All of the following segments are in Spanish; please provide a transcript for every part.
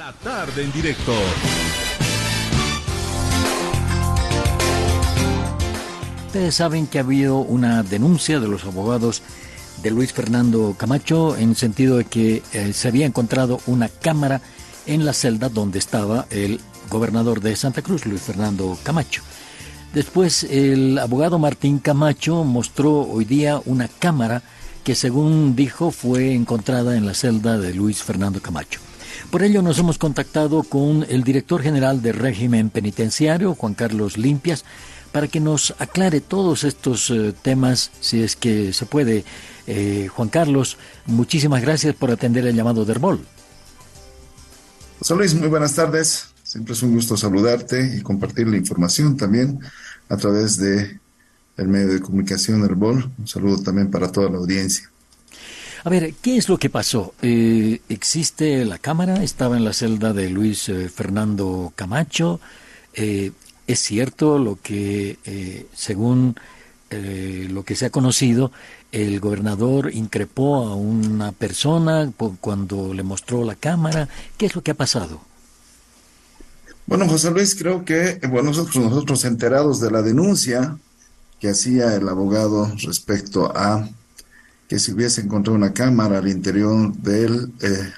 La tarde en directo. Ustedes saben que ha habido una denuncia de los abogados de Luis Fernando Camacho en sentido de que eh, se había encontrado una cámara en la celda donde estaba el gobernador de Santa Cruz, Luis Fernando Camacho. Después el abogado Martín Camacho mostró hoy día una cámara que según dijo fue encontrada en la celda de Luis Fernando Camacho. Por ello nos hemos contactado con el director general del régimen penitenciario, Juan Carlos Limpias, para que nos aclare todos estos eh, temas, si es que se puede. Eh, Juan Carlos, muchísimas gracias por atender el llamado de Herbol. José Luis, muy buenas tardes. Siempre es un gusto saludarte y compartir la información también a través de el medio de comunicación Herbol. Un saludo también para toda la audiencia. A ver, ¿qué es lo que pasó? Eh, ¿Existe la cámara? ¿Estaba en la celda de Luis Fernando Camacho? Es cierto lo que, eh, según eh, lo que se ha conocido, el gobernador increpó a una persona cuando le mostró la cámara. ¿Qué es lo que ha pasado? Bueno, José Luis, creo que bueno, nosotros, nosotros enterados de la denuncia que hacía el abogado respecto a que se hubiese encontrado una cámara al interior del eh,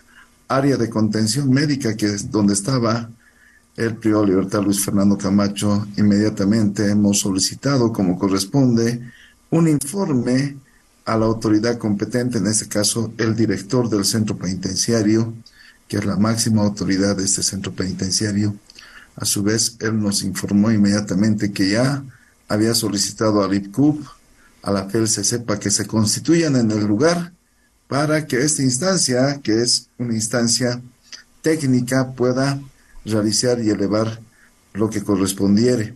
área de contención médica que es donde estaba el privado de libertad Luis Fernando Camacho, inmediatamente hemos solicitado, como corresponde, un informe a la autoridad competente, en este caso el director del centro penitenciario, que es la máxima autoridad de este centro penitenciario. A su vez, él nos informó inmediatamente que ya había solicitado al IPCUP, a la sepa que se constituyan en el lugar para que esta instancia, que es una instancia técnica, pueda realizar y elevar lo que correspondiere.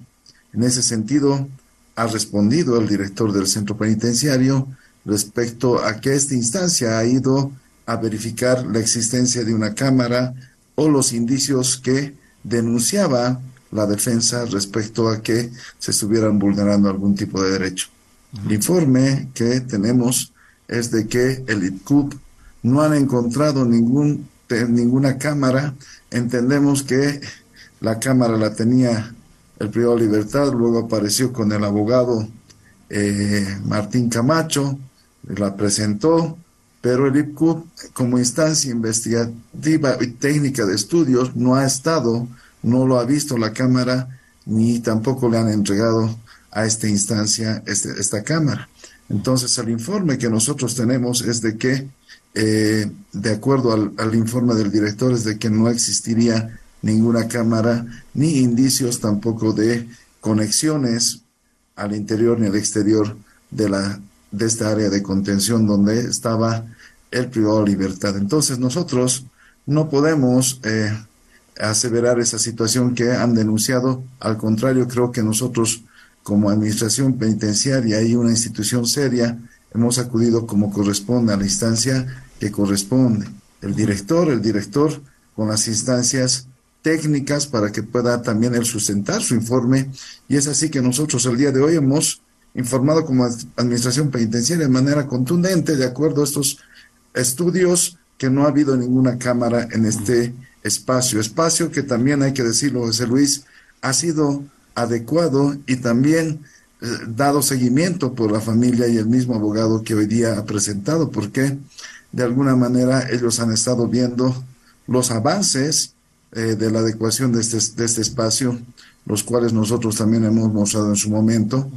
En ese sentido, ha respondido el director del centro penitenciario respecto a que esta instancia ha ido a verificar la existencia de una cámara o los indicios que denunciaba la defensa respecto a que se estuvieran vulnerando algún tipo de derecho. El informe que tenemos es de que el IPCUP no han encontrado ninguna cámara. Entendemos que la Cámara la tenía el privado Libertad, luego apareció con el abogado eh, Martín Camacho, la presentó, pero el IPCUP como instancia investigativa y técnica de estudios no ha estado, no lo ha visto la Cámara, ni tampoco le han entregado a esta instancia este, esta Cámara. Entonces el informe que nosotros tenemos es de que eh, de acuerdo al, informe del director, es de que no existiría ninguna cámara ni indicios tampoco de conexiones al interior ni al exterior de, la, de esta área de contención donde estaba el privado de libertad. Entonces nosotros no podemos eh, aseverar esa situación que han denunciado. Al contrario, creo que nosotros como administración penitenciaria y una institución seria hemos acudido como corresponde a la instancia que corresponde. El director, el director con las instancias técnicas para que pueda también él sustentar su informe. Y es así que nosotros el día de hoy hemos informado como administración penitenciaria de manera contundente, de acuerdo a estos estudios, que no ha habido ninguna cámara en este espacio. Espacio que también hay que decirlo, José Luis, ha sido adecuado y también eh, dado seguimiento por la familia y el mismo abogado que hoy día ha presentado, porque de alguna manera ellos han estado viendo los avances eh, de la adecuación de este, de este espacio, los cuales nosotros también hemos mostrado en su momento,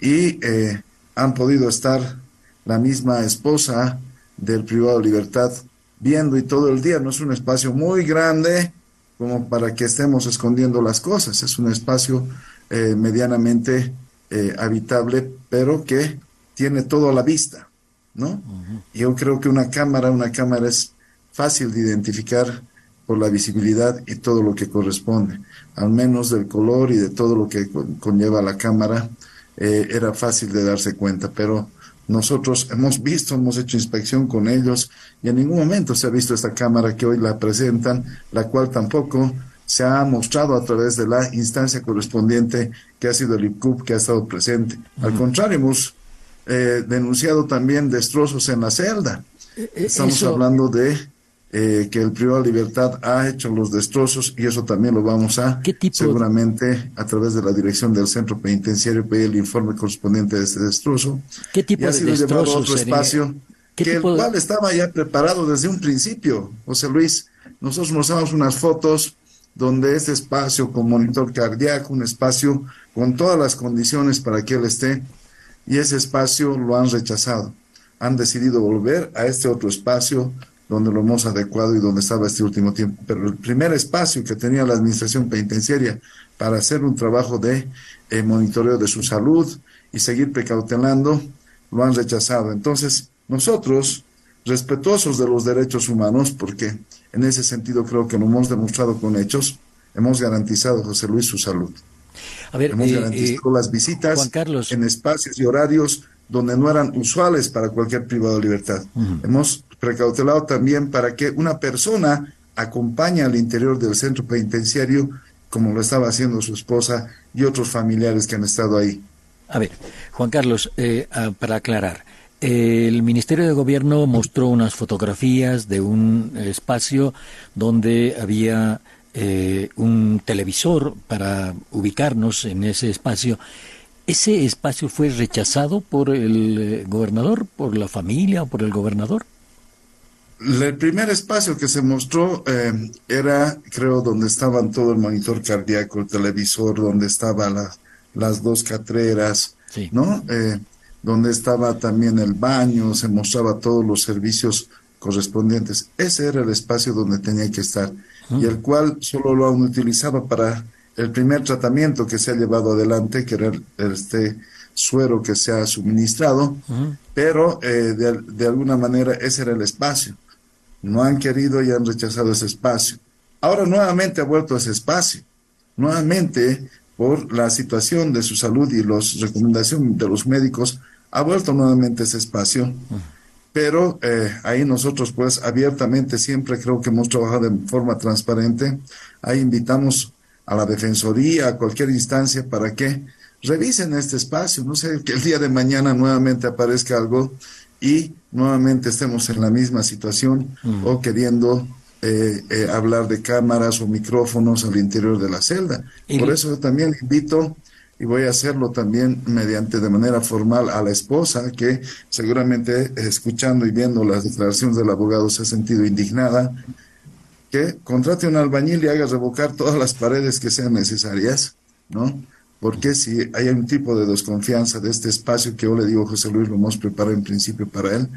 y eh, han podido estar la misma esposa del privado de libertad viendo y todo el día. No es un espacio muy grande como para que estemos escondiendo las cosas, es un espacio eh, medianamente habitable, pero que tiene todo a la vista. ¿no? Yo creo que una cámara, una cámara es fácil de identificar por la visibilidad y todo lo que corresponde, al menos del color y de todo lo que conlleva la cámara, eh, era fácil de darse cuenta, pero nosotros hemos visto, hemos hecho inspección con ellos y en ningún momento se ha visto esta cámara que hoy la presentan, la cual tampoco se ha mostrado a través de la instancia correspondiente que ha sido el IPCUP que ha estado presente. Al contrario, hemos eh, denunciado también destrozos en la celda. E, e, Estamos hablando de eh, que el privado de libertad ha hecho los destrozos y eso también lo vamos a seguramente a través de la dirección del centro penitenciario pedir el informe correspondiente de ese destrozo. ¿Qué tipo y ha sido llevado a otro espacio que el cual estaba ya preparado desde un principio. José Luis, nosotros mostramos unas fotos donde este espacio con monitor cardíaco, un espacio con todas las condiciones para que él esté, y ese espacio lo han rechazado. Han decidido volver a este otro espacio donde lo hemos adecuado y donde estaba este último tiempo. Pero el primer espacio que tenía la administración penitenciaria para hacer un trabajo de eh, monitoreo de su salud y seguir precautelando, lo han rechazado. Entonces, nosotros, respetuosos de los derechos humanos, porque en ese sentido creo que lo hemos demostrado con hechos, hemos garantizado, José Luis, su salud. A ver, hemos eh, garantizado las visitas en espacios y horarios donde no eran usuales para cualquier privado de libertad. Hemos precautelado también para que una persona acompañe al interior del centro penitenciario, como lo estaba haciendo su esposa y otros familiares que han estado ahí. A ver, Juan Carlos, eh, ah, para aclarar, el Ministerio de Gobierno mostró unas fotografías de un espacio donde había eh, un televisor para ubicarnos en ese espacio. ¿Ese espacio fue rechazado por el eh, gobernador, por la familia o por el gobernador? El primer espacio que se mostró eh, era, creo, donde estaban todo el monitor cardíaco, el televisor, donde estaban las dos catreras, ¿no? Donde estaba también el baño, se mostraba todos los servicios correspondientes. Ese era el espacio donde tenía que estar y el cual solo lo han utilizado para el primer tratamiento que se ha llevado adelante, que era este suero que se ha suministrado, pero eh, de, de, alguna manera ese era el espacio. No han querido y han rechazado ese espacio. Ahora nuevamente ha vuelto ese espacio. Nuevamente, por la situación de su salud y las recomendaciones de los médicos, ha vuelto nuevamente ese espacio, pero eh, ahí nosotros pues abiertamente siempre creo que hemos trabajado de forma transparente, ahí invitamos a la Defensoría, a cualquier instancia para que revisen este espacio, no sé, que el día de mañana nuevamente aparezca algo y nuevamente estemos en la misma situación o queriendo eh, eh, hablar de cámaras o micrófonos al interior de la celda. Por eso también invito y voy a hacerlo también mediante de manera formal a la esposa que seguramente escuchando y viendo las declaraciones del abogado se ha sentido indignada, que contrate un albañil y haga revocar todas las paredes que sean necesarias, ¿no? Porque si hay un tipo de desconfianza de este espacio que yo le digo, José Luis, lo hemos preparado en principio para él,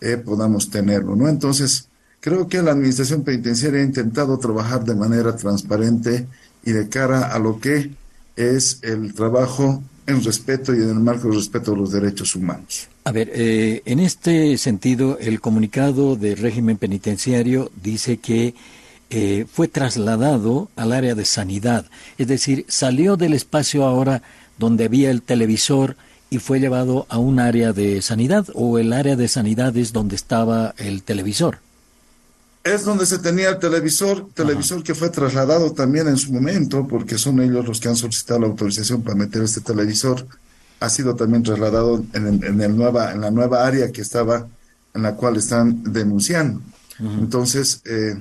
eh, podamos tenerlo, ¿no? Entonces, creo que la administración penitenciaria ha intentado trabajar de manera transparente y de cara a lo que es el trabajo en respeto y en el marco del respeto a los derechos humanos. A ver, eh, en este sentido, el comunicado del régimen penitenciario dice que eh, fue trasladado al área de sanidad, es decir, salió del espacio ahora donde había el televisor y fue llevado a un área de sanidad o el área de sanidad es donde estaba el televisor es donde se tenía el televisor, televisor que fue trasladado también en su momento, porque son ellos los que han solicitado la autorización para meter este televisor, ha sido también trasladado en, el nueva, en la nueva área que estaba, en la cual están denunciando. Entonces, eh,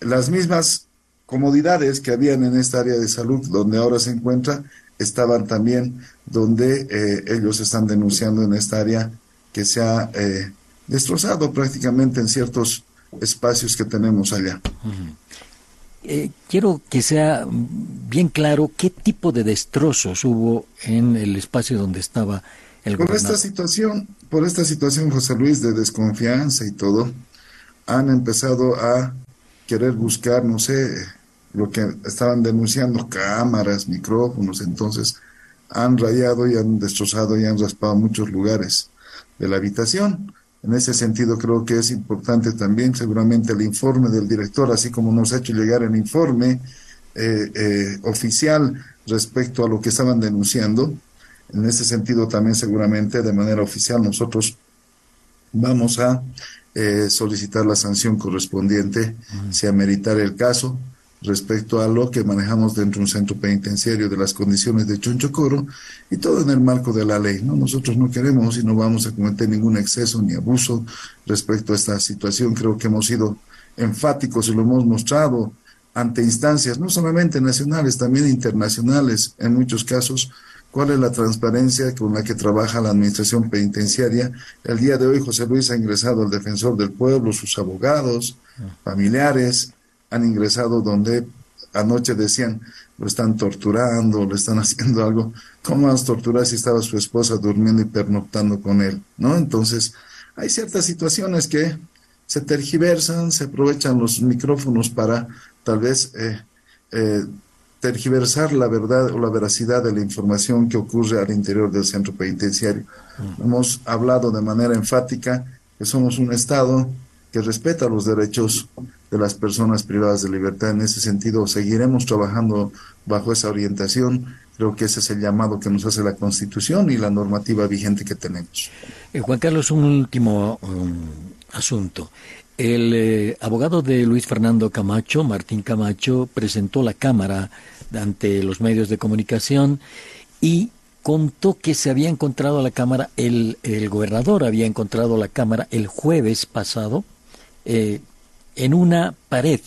las mismas comodidades que habían en esta área de salud donde ahora se encuentra, estaban también donde eh, ellos están denunciando en esta área que se ha eh, destrozado prácticamente en ciertos espacios que tenemos allá. Eh, quiero que sea bien claro qué tipo de destrozos hubo en el espacio donde estaba el por esta situación por esta situación José Luis de desconfianza y todo han empezado a querer buscar no sé lo que estaban denunciando cámaras micrófonos entonces han rayado y han destrozado y han raspado muchos lugares de la habitación en ese sentido, creo que es importante también seguramente el informe del director, así como nos ha hecho llegar el informe eh, eh, oficial respecto a lo que estaban denunciando. En ese sentido, también seguramente de manera oficial nosotros vamos a eh, solicitar la sanción correspondiente, si ameritar el caso respecto a lo que manejamos dentro de un centro penitenciario de las condiciones de Chonchocoro y todo en el marco de la ley. ¿no? Nosotros no queremos y no vamos a cometer ningún exceso ni abuso respecto a esta situación. Creo que hemos sido enfáticos y lo hemos mostrado ante instancias, no solamente nacionales, también internacionales, en muchos casos, cuál es la transparencia con la que trabaja la administración penitenciaria. El día de hoy José Luis ha ingresado al defensor del pueblo, sus abogados, familiares, han ingresado donde anoche decían, lo están torturando, le están haciendo algo. ¿Cómo vas a torturar si estaba su esposa durmiendo y pernoctando con él? ¿No? Entonces, hay ciertas situaciones que se tergiversan, se aprovechan los micrófonos para tal vez eh, eh, tergiversar la verdad o la veracidad de la información que ocurre al interior del centro penitenciario. Mm. Hemos hablado de manera enfática que somos un Estado que respeta los derechos de las personas privadas de libertad. En ese sentido, seguiremos trabajando bajo esa orientación. Creo que ese es el llamado que nos hace la Constitución y la normativa vigente que tenemos. Eh, Juan Carlos, un último um, asunto. El eh, abogado de Luis Fernando Camacho, Martín Camacho, presentó la Cámara ante los medios de comunicación y contó que se había encontrado la Cámara, el, el gobernador había encontrado la Cámara el jueves pasado eh, en una pared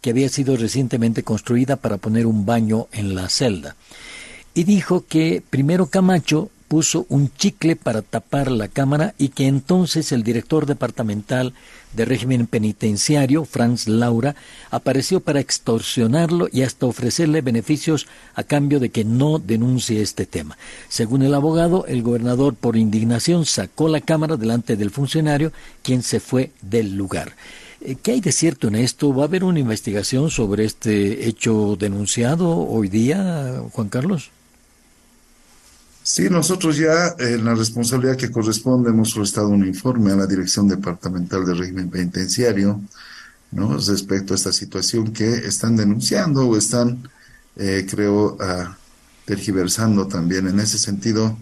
que había sido recientemente construida para poner un baño en la celda. Y dijo que primero Camacho puso un chicle para tapar la cámara y que entonces el director departamental de régimen penitenciario, Franz Laura, apareció para extorsionarlo y hasta ofrecerle beneficios a cambio de que no denuncie este tema. Según el abogado, el gobernador por indignación sacó la cámara delante del funcionario, quien se fue del lugar. Eh, ¿Qué hay de cierto en esto? ¿Va a haber una investigación sobre este hecho denunciado hoy día, Juan Carlos? Sí, nosotros ya en la responsabilidad que corresponde hemos solicitado un informe a la Dirección Departamental de Régimen Penitenciario ¿no? respecto a esta situación que están denunciando o están, eh, creo, tergiversando también. En ese sentido,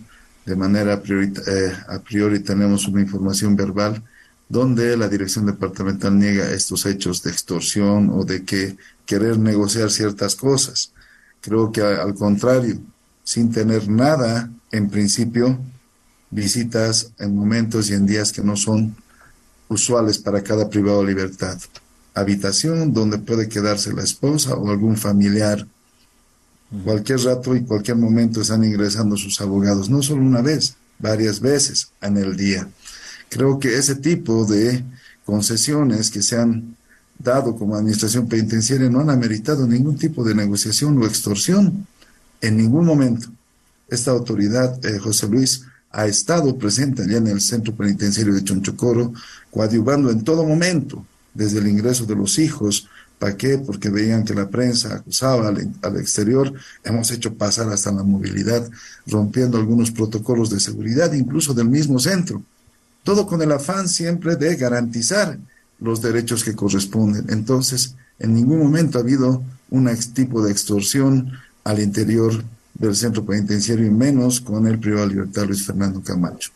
de manera eh, a priori tenemos una información verbal donde la Dirección Departamental niega estos hechos de extorsión o de que querer negociar ciertas cosas. Creo que al contrario, sin tener nada, en principio, visitas en momentos y en días que no son usuales para cada privado de libertad. Habitación donde puede quedarse la esposa o algún familiar. Cualquier rato y cualquier momento están ingresando sus abogados, no solo una vez, varias veces en el día. Creo que ese tipo de concesiones que se han dado como administración penitenciaria no han ameritado ningún tipo de negociación o extorsión en ningún momento esta autoridad, eh, José Luis, ha estado presente allá en el centro penitenciario de Chonchocoro, coadyuvando en todo momento, desde el ingreso de los hijos. ¿Para qué? Porque veían que la prensa acusaba al, al, exterior. Hemos hecho pasar hasta la movilidad, rompiendo algunos protocolos de seguridad, incluso del mismo centro. Todo con el afán siempre de garantizar los derechos que corresponden. Entonces, en ningún momento ha habido un tipo de extorsión al interior del centro penitenciario y menos con el privado libertad Luis Fernando Camacho.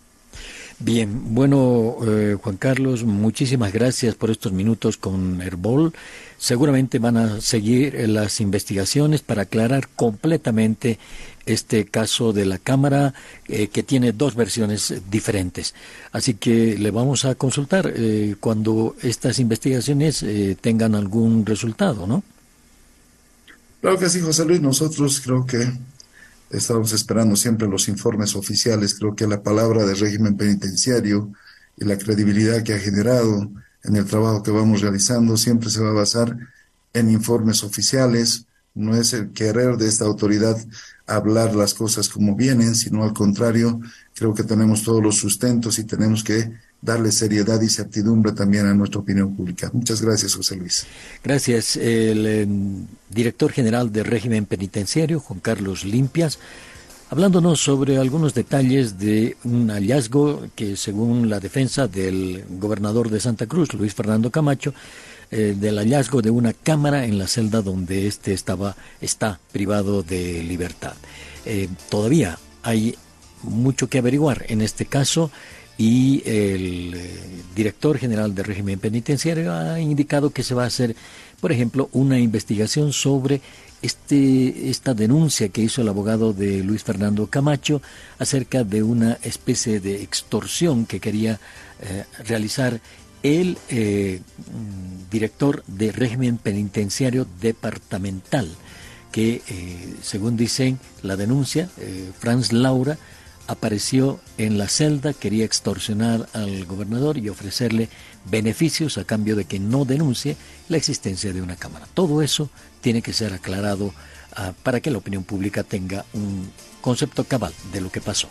Bien, bueno, eh, Juan Carlos, muchísimas gracias por estos minutos con Herbol. Seguramente van a seguir eh, las investigaciones para aclarar completamente este caso de la Cámara, eh, que tiene dos versiones diferentes. Así que le vamos a consultar cuando estas investigaciones tengan algún resultado, ¿no? Claro que sí, José Luis. Nosotros creo que Estamos esperando siempre los informes oficiales. Creo que la palabra del régimen penitenciario y la credibilidad que ha generado en el trabajo que vamos realizando siempre se va a basar en informes oficiales. No es el querer de esta autoridad hablar las cosas como vienen, sino al contrario, creo que tenemos todos los sustentos y tenemos que darle seriedad y certidumbre también a nuestra opinión pública. Muchas gracias, José Luis. Gracias. El em, director general del régimen penitenciario, Juan Carlos Limpias, hablándonos sobre algunos detalles de un hallazgo que, según la defensa del gobernador de Santa Cruz, Luis Fernando Camacho, eh, del hallazgo de una cámara en la celda donde éste estaba, está privado de libertad. Eh, todavía hay mucho que averiguar en este caso y el eh, director general del régimen penitenciario ha indicado que se va a hacer, por ejemplo, una investigación sobre este, esta denuncia que hizo el abogado de Luis Fernando Camacho acerca de una especie de extorsión que quería eh, realizar el eh, mm, director de régimen penitenciario departamental, que eh, según dicen la denuncia, Franz Laura apareció en la celda, quería extorsionar al gobernador y ofrecerle beneficios a cambio de que no denuncie la existencia de una cámara. Todo eso tiene que ser aclarado ah, para que la opinión pública tenga un concepto cabal de lo que pasó.